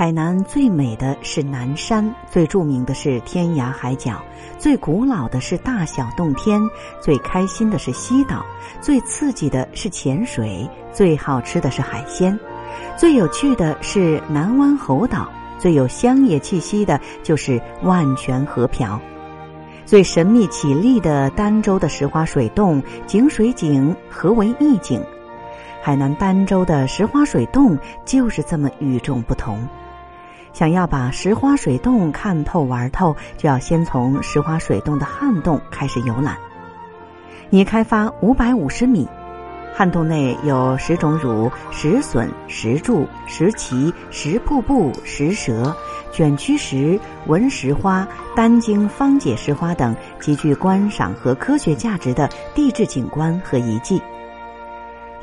海南最美的是南山，最著名的是天涯海角，最古老的是大小洞天，最开心的是西岛，最刺激的是潜水，最好吃的是海鲜，最有趣的是南湾猴岛，最有乡野气息的就是万泉河瓢，最神秘绮丽的儋州的石花水洞，井水井，何为一景？海南儋州的石花水洞就是这么与众不同。想要把石花水洞看透玩透，就要先从石花水洞的旱洞开始游览。拟开发五百五十米，旱洞内有石种乳、石笋、石柱、石旗、石瀑布、石蛇、卷曲石、纹石花、丹经方解石花等极具观赏和科学价值的地质景观和遗迹。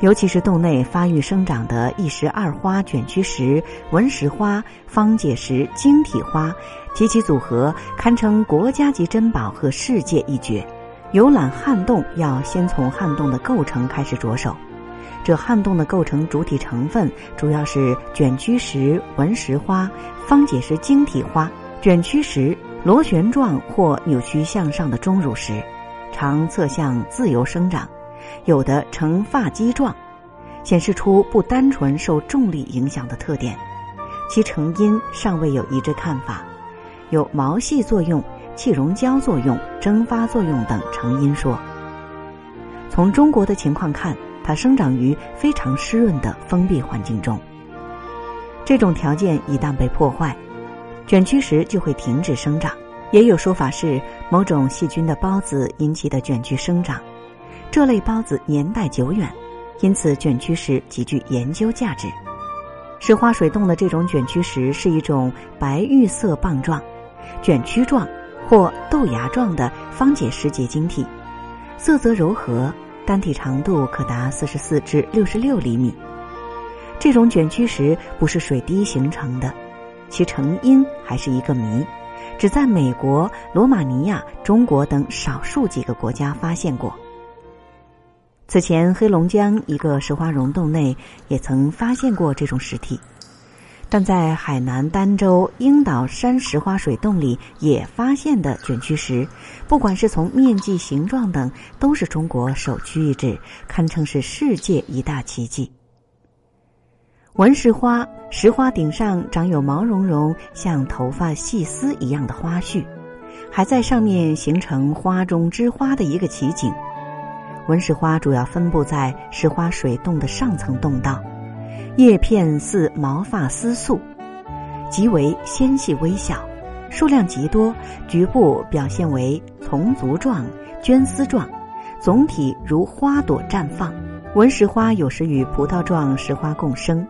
尤其是洞内发育生长的一石二花卷曲石、纹石花、方解石、晶体花及其组合，堪称国家级珍宝和世界一绝。游览汉洞要先从汉洞的构成开始着手。这汉洞的构成主体成分主要是卷曲石、纹石花、方解石、晶体花。卷曲石螺旋状或扭曲向上的钟乳石，常侧向自由生长。有的呈发髻状，显示出不单纯受重力影响的特点。其成因尚未有一致看法，有毛细作用、气溶胶作用、蒸发作用等成因说。从中国的情况看，它生长于非常湿润的封闭环境中。这种条件一旦被破坏，卷曲石就会停止生长。也有说法是某种细菌的孢子引起的卷曲生长。这类孢子年代久远，因此卷曲石极具研究价值。石花水洞的这种卷曲石是一种白玉色棒状、卷曲状或豆芽状的方解石结晶体，色泽柔和，单体长度可达四十四至六十六厘米。这种卷曲石不是水滴形成的，其成因还是一个谜，只在美国、罗马尼亚、中国等少数几个国家发现过。此前，黑龙江一个石花溶洞内也曾发现过这种石体，但在海南儋州鹰岛山石花水洞里也发现的卷曲石，不管是从面积、形状等，都是中国首屈一指，堪称是世界一大奇迹。文石花，石花顶上长有毛茸茸、像头发细丝一样的花絮，还在上面形成花中之花的一个奇景。文石花主要分布在石花水洞的上层洞道，叶片似毛发丝素，极为纤细微小，数量极多，局部表现为丛足状、绢丝状，总体如花朵绽放。文石花有时与葡萄状石花共生。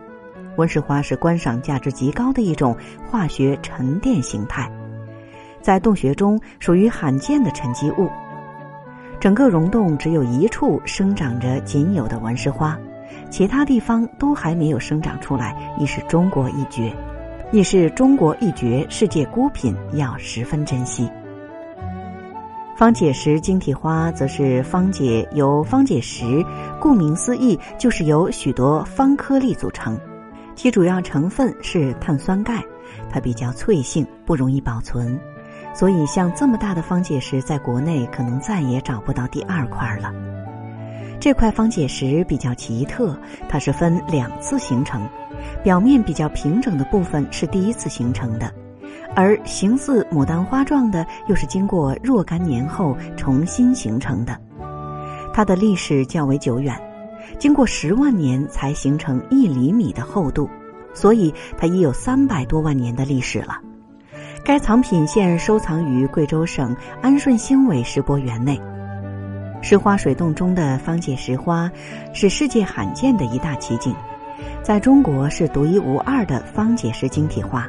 文石花是观赏价值极高的一种化学沉淀形态，在洞穴中属于罕见的沉积物。整个溶洞只有一处生长着仅有的文石花，其他地方都还没有生长出来，亦是中国一绝，亦是中国一绝世界孤品，要十分珍惜。方解石晶体花则是方解由方解石，顾名思义就是由许多方颗粒组成，其主要成分是碳酸钙，它比较脆性，不容易保存。所以，像这么大的方解石，在国内可能再也找不到第二块了。这块方解石比较奇特，它是分两次形成，表面比较平整的部分是第一次形成的，而形似牡丹花状的又是经过若干年后重新形成的。它的历史较为久远，经过十万年才形成一厘米的厚度，所以它已有三百多万年的历史了。该藏品现收藏于贵州省安顺兴伟石博园内。石花水洞中的方解石花是世界罕见的一大奇景，在中国是独一无二的方解石晶体花。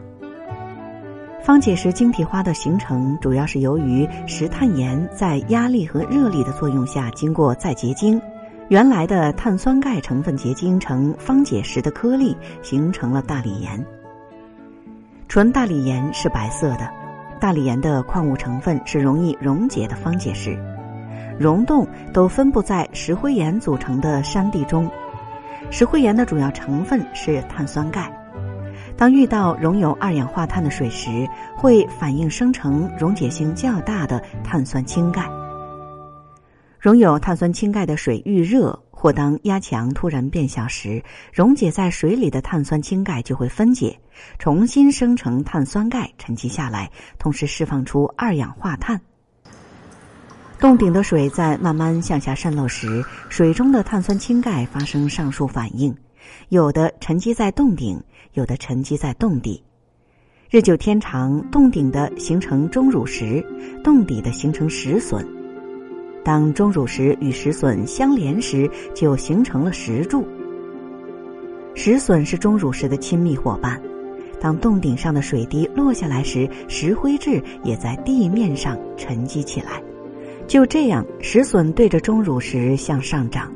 方解石晶体花的形成，主要是由于石炭盐在压力和热力的作用下，经过再结晶，原来的碳酸钙成分结晶成方解石的颗粒，形成了大理岩。纯大理岩是白色的，大理岩的矿物成分是容易溶解的方解石，溶洞都分布在石灰岩组成的山地中，石灰岩的主要成分是碳酸钙。当遇到溶有二氧化碳的水时，会反应生成溶解性较大的碳酸氢钙。溶有碳酸氢钙的水遇热，或当压强突然变小时，溶解在水里的碳酸氢钙就会分解，重新生成碳酸钙沉积下来，同时释放出二氧化碳。洞顶的水在慢慢向下渗漏时，水中的碳酸氢钙发生上述反应。有的沉积在洞顶，有的沉积在洞底。日久天长，洞顶的形成钟乳石，洞底的形成石笋。当钟乳石与石笋相连时，就形成了石柱。石笋是钟乳石的亲密伙伴。当洞顶上的水滴落下来时，石灰质也在地面上沉积起来。就这样，石笋对着钟乳石向上涨。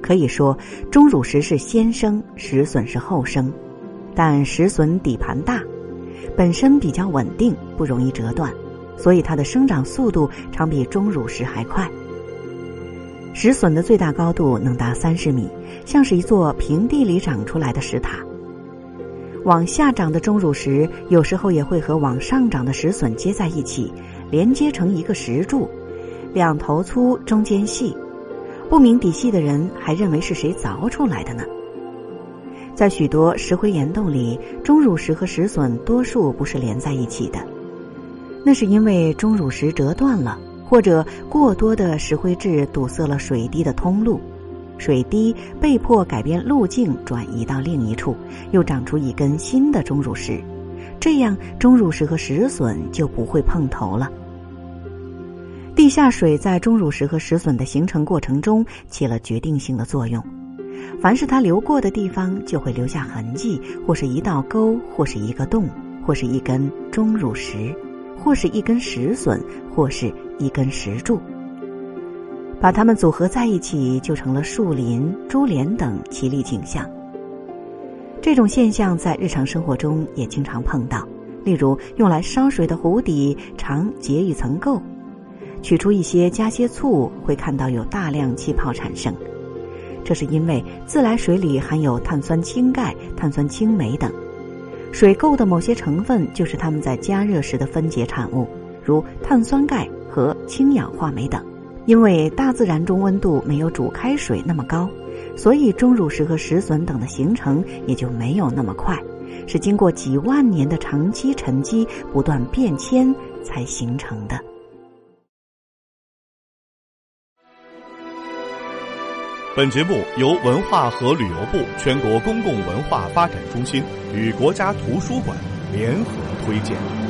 可以说，钟乳石是先生，石笋是后生，但石笋底盘大，本身比较稳定，不容易折断，所以它的生长速度常比钟乳石还快。石笋的最大高度能达三十米，像是一座平地里长出来的石塔。往下长的钟乳石有时候也会和往上长的石笋接在一起，连接成一个石柱，两头粗，中间细。不明底细的人还认为是谁凿出来的呢？在许多石灰岩洞里，钟乳石和石笋多数不是连在一起的，那是因为钟乳石折断了，或者过多的石灰质堵塞了水滴的通路，水滴被迫改变路径转移到另一处，又长出一根新的钟乳石，这样钟乳石和石笋就不会碰头了。地下水在钟乳石和石笋的形成过程中起了决定性的作用。凡是它流过的地方，就会留下痕迹，或是一道沟，或是一个洞，或是一根钟乳石，或是一根石笋，或是一根石柱。把它们组合在一起，就成了树林、珠帘等奇丽景象。这种现象在日常生活中也经常碰到，例如用来烧水的壶底常结一层垢。取出一些，加些醋，会看到有大量气泡产生。这是因为自来水里含有碳酸氢钙、碳酸氢镁等，水垢的某些成分就是它们在加热时的分解产物，如碳酸钙和氢氧化镁等。因为大自然中温度没有煮开水那么高，所以钟乳石和石笋等的形成也就没有那么快，是经过几万年的长期沉积、不断变迁才形成的。本节目由文化和旅游部全国公共文化发展中心与国家图书馆联合推荐。